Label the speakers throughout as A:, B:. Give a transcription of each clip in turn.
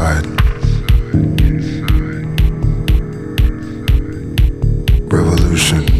A: inside. Revolution.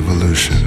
A: revolution.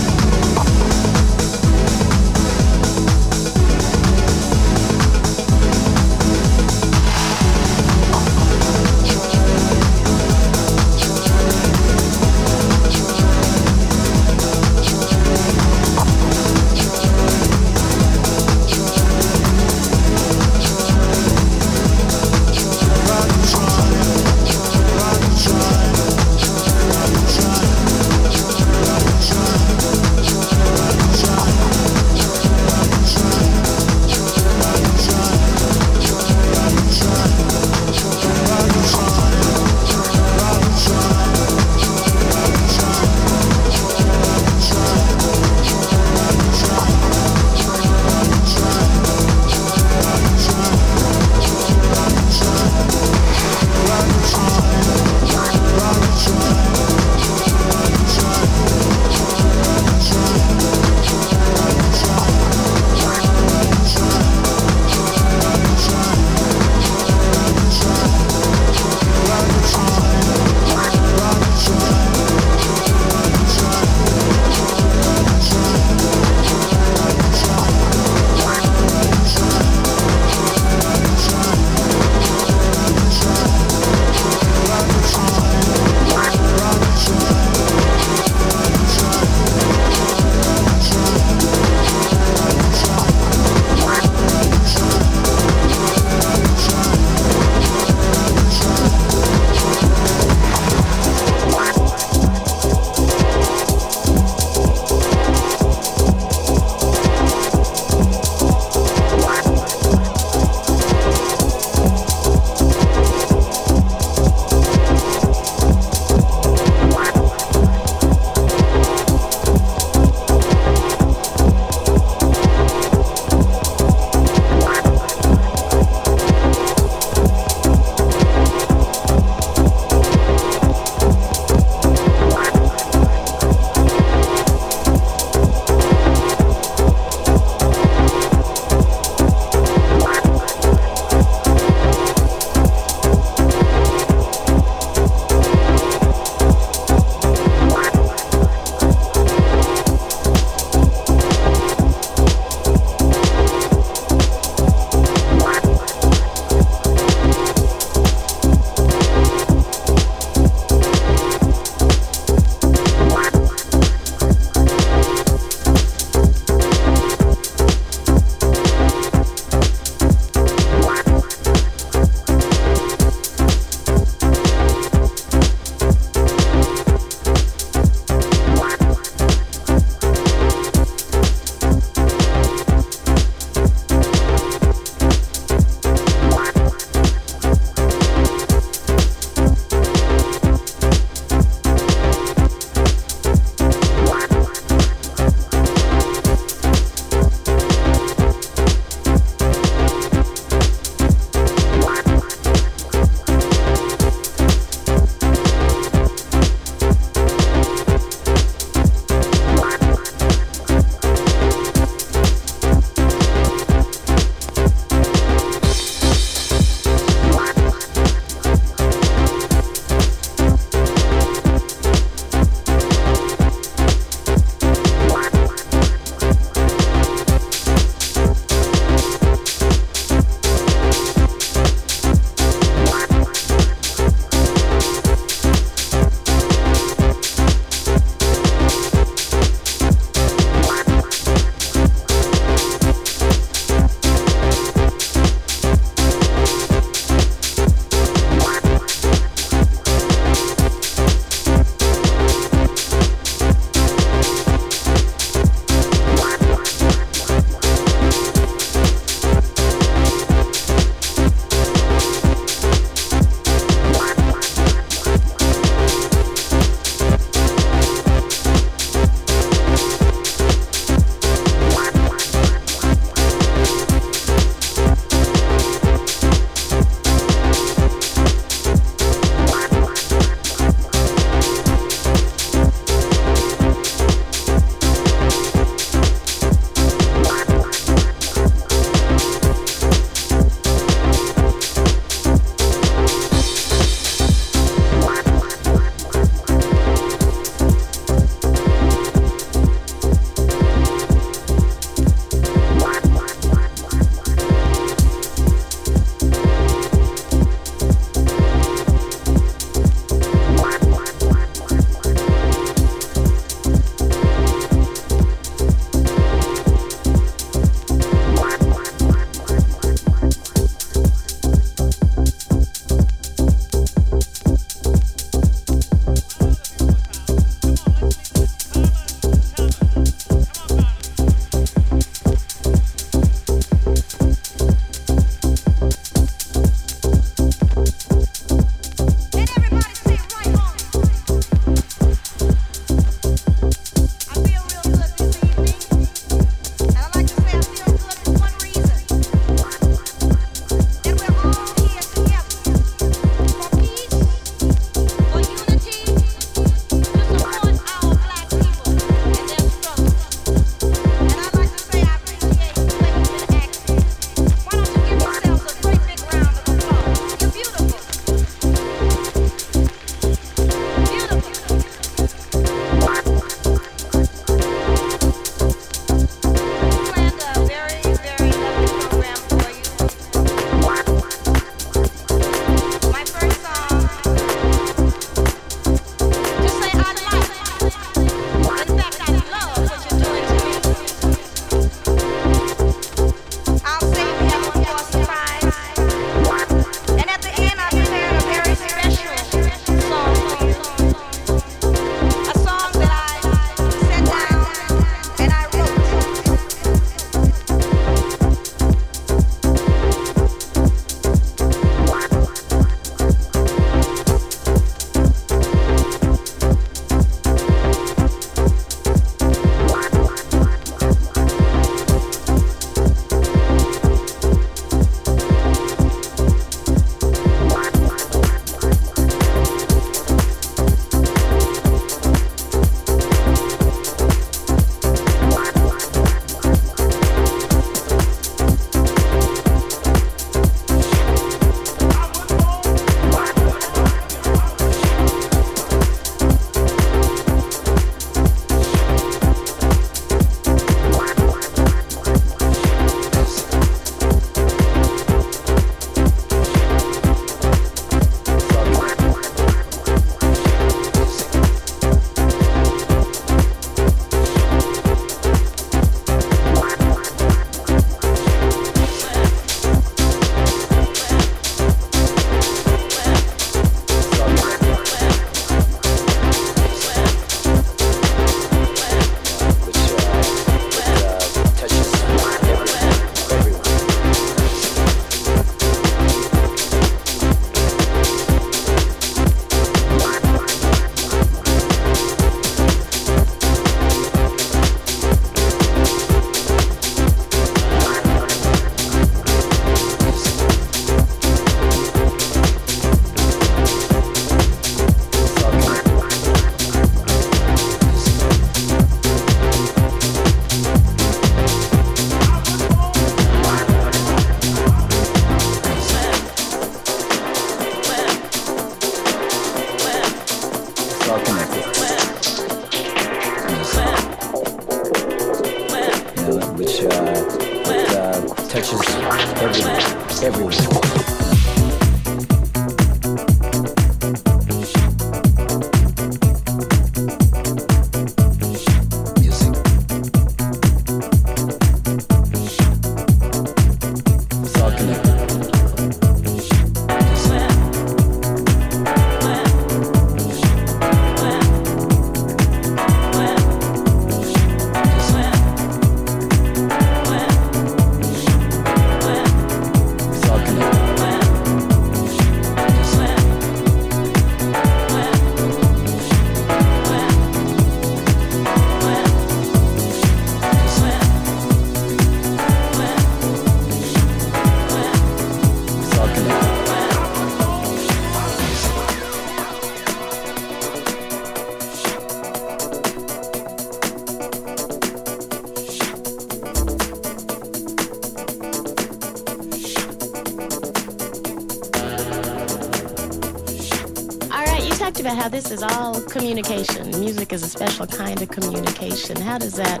A: This is all communication. Music is a special kind of communication. How does that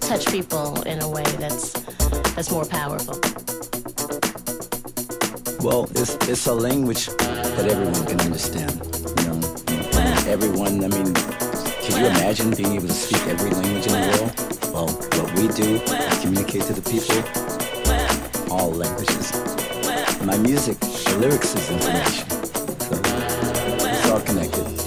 A: touch people in a way that's that's more powerful?
B: Well, it's it's a language that everyone can understand. You know, everyone. I mean, can you imagine being able to speak every language in the world? Well, what we do, is communicate to the people, all languages. My music, the lyrics is information. So it's all connected.